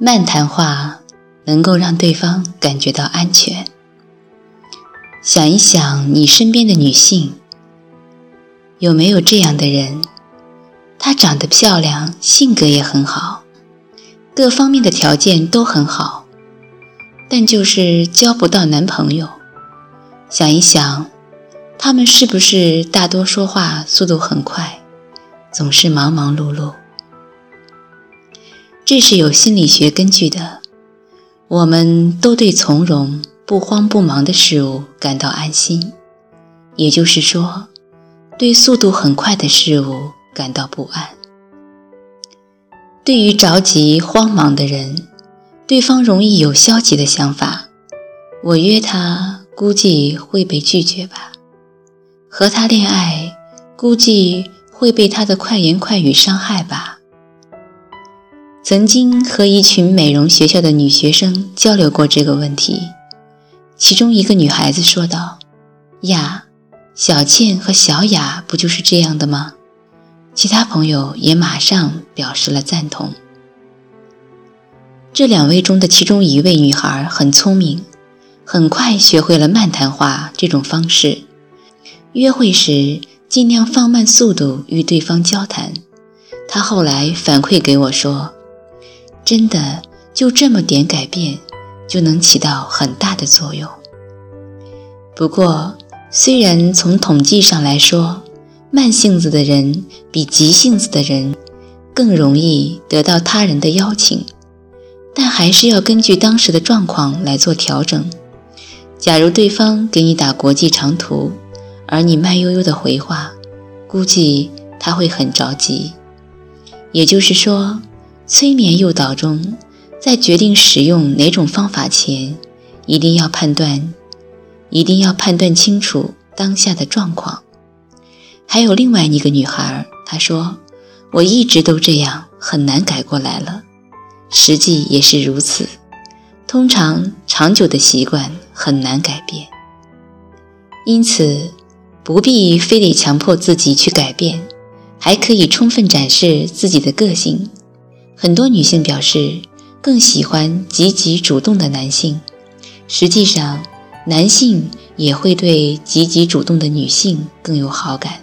慢谈话能够让对方感觉到安全。想一想你身边的女性，有没有这样的人？她长得漂亮，性格也很好，各方面的条件都很好，但就是交不到男朋友。想一想，他们是不是大多说话速度很快，总是忙忙碌碌？这是有心理学根据的。我们都对从容、不慌不忙的事物感到安心，也就是说，对速度很快的事物感到不安。对于着急、慌忙的人，对方容易有消极的想法。我约他，估计会被拒绝吧；和他恋爱，估计会被他的快言快语伤害吧。曾经和一群美容学校的女学生交流过这个问题，其中一个女孩子说道：“呀，小倩和小雅不就是这样的吗？”其他朋友也马上表示了赞同。这两位中的其中一位女孩很聪明，很快学会了慢谈话这种方式，约会时尽量放慢速度与对方交谈。她后来反馈给我说。真的就这么点改变，就能起到很大的作用。不过，虽然从统计上来说，慢性子的人比急性子的人更容易得到他人的邀请，但还是要根据当时的状况来做调整。假如对方给你打国际长途，而你慢悠悠的回话，估计他会很着急。也就是说。催眠诱导中，在决定使用哪种方法前，一定要判断，一定要判断清楚当下的状况。还有另外一个女孩，她说：“我一直都这样，很难改过来了。”实际也是如此。通常长久的习惯很难改变，因此不必非得强迫自己去改变，还可以充分展示自己的个性。很多女性表示更喜欢积极主动的男性，实际上，男性也会对积极主动的女性更有好感。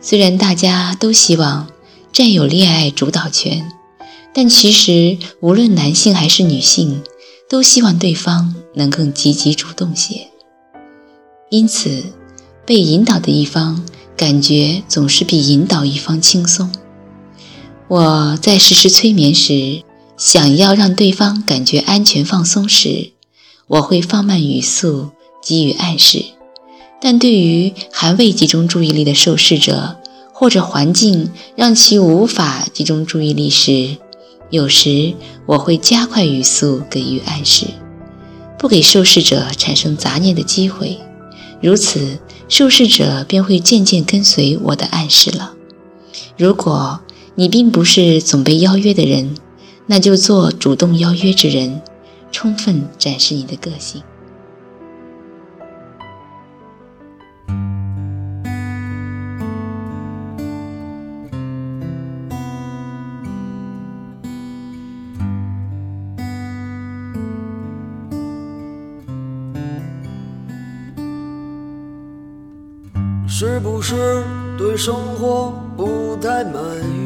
虽然大家都希望占有恋爱主导权，但其实无论男性还是女性，都希望对方能更积极主动些。因此，被引导的一方感觉总是比引导一方轻松。我在实施催眠时，想要让对方感觉安全放松时，我会放慢语速，给予暗示；但对于还未集中注意力的受试者，或者环境让其无法集中注意力时，有时我会加快语速，给予暗示，不给受试者产生杂念的机会。如此，受试者便会渐渐跟随我的暗示了。如果你并不是总被邀约的人，那就做主动邀约之人，充分展示你的个性。是不是对生活不太满意？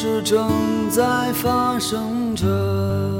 事正在发生着。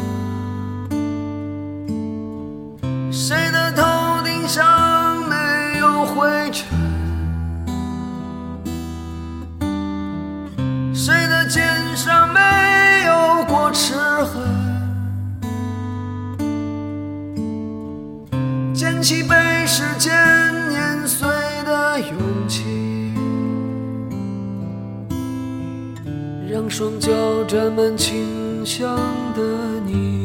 让双脚沾满清香的泥。